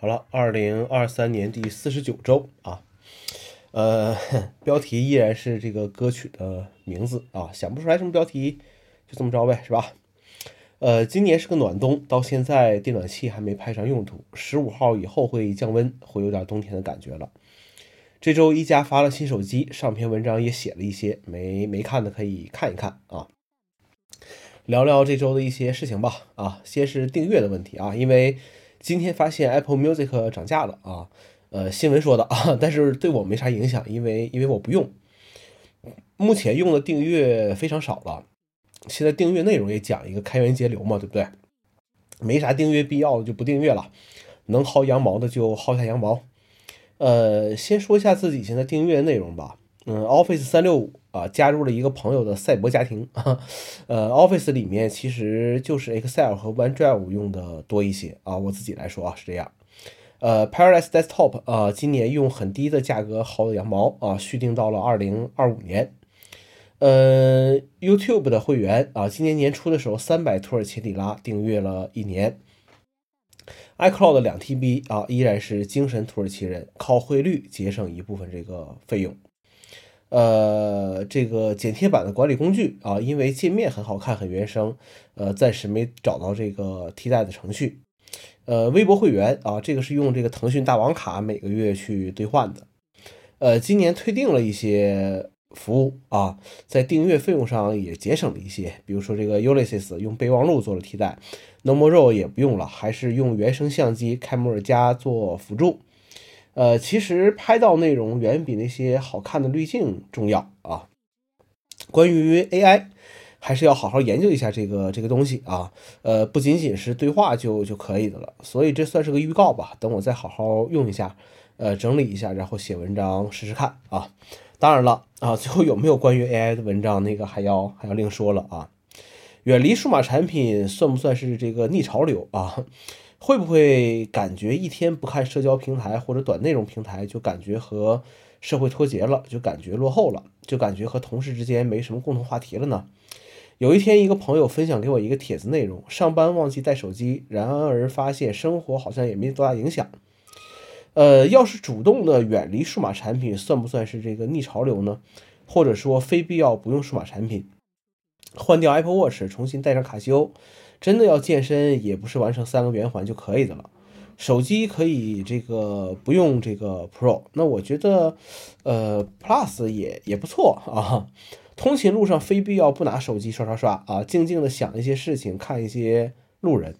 好了，二零二三年第四十九周啊，呃，标题依然是这个歌曲的名字啊，想不出来什么标题，就这么着呗，是吧？呃，今年是个暖冬，到现在电暖气还没派上用途，十五号以后会降温，会有点冬天的感觉了。这周一加发了新手机，上篇文章也写了一些，没没看的可以看一看啊。聊聊这周的一些事情吧啊，先是订阅的问题啊，因为。今天发现 Apple Music 涨价了啊，呃，新闻说的啊，但是对我没啥影响，因为因为我不用，目前用的订阅非常少了。现在订阅内容也讲一个开源节流嘛，对不对？没啥订阅必要就不订阅了，能薅羊毛的就薅下羊毛。呃，先说一下自己现在订阅内容吧。嗯，Office 三六五啊，加入了一个朋友的赛博家庭。呃，Office 里面其实就是 Excel 和 OneDrive 用的多一些啊。我自己来说啊是这样。呃，Paradise Desktop 啊，今年用很低的价格薅的羊毛啊，续订到了二零二五年。呃，YouTube 的会员啊，今年年初的时候三百土耳其里拉订阅了一年。iCloud 两 TB 啊，依然是精神土耳其人，靠汇率节省一部分这个费用。呃，这个剪贴板的管理工具啊，因为界面很好看、很原生，呃，暂时没找到这个替代的程序。呃，微博会员啊，这个是用这个腾讯大王卡每个月去兑换的。呃，今年退订了一些服务啊，在订阅费用上也节省了一些，比如说这个 Ulysses 用备忘录做了替代，Nomoro 也不用了，还是用原生相机开摩尔加做辅助。呃，其实拍到内容远比那些好看的滤镜重要啊。关于 AI，还是要好好研究一下这个这个东西啊。呃，不仅仅是对话就就可以的了，所以这算是个预告吧。等我再好好用一下，呃，整理一下，然后写文章试试看啊。当然了啊，最后有没有关于 AI 的文章，那个还要还要另说了啊。远离数码产品算不算是这个逆潮流啊？会不会感觉一天不看社交平台或者短内容平台，就感觉和社会脱节了，就感觉落后了，就感觉和同事之间没什么共同话题了呢？有一天，一个朋友分享给我一个帖子内容：上班忘记带手机，然而发现生活好像也没多大影响。呃，要是主动的远离数码产品，算不算是这个逆潮流呢？或者说，非必要不用数码产品，换掉 Apple Watch，重新带上卡西欧？真的要健身，也不是完成三个圆环就可以的了。手机可以这个不用这个 Pro，那我觉得，呃，Plus 也也不错啊。通勤路上非必要不拿手机刷刷刷啊，静静的想一些事情，看一些路人，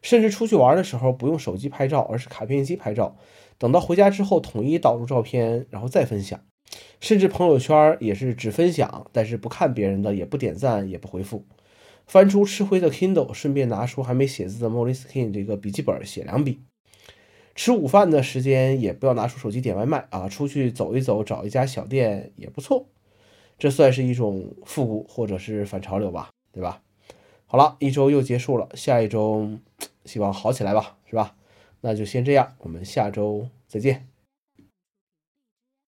甚至出去玩的时候不用手机拍照，而是卡片机拍照。等到回家之后，统一导入照片，然后再分享。甚至朋友圈也是只分享，但是不看别人的，也不点赞，也不回复。翻出吃灰的 Kindle，顺便拿出还没写字的 Moleskine 这个笔记本写两笔。吃午饭的时间也不要拿出手机点外卖啊，出去走一走，找一家小店也不错。这算是一种复古或者是反潮流吧，对吧？好了，一周又结束了，下一周希望好起来吧，是吧？那就先这样，我们下周再见。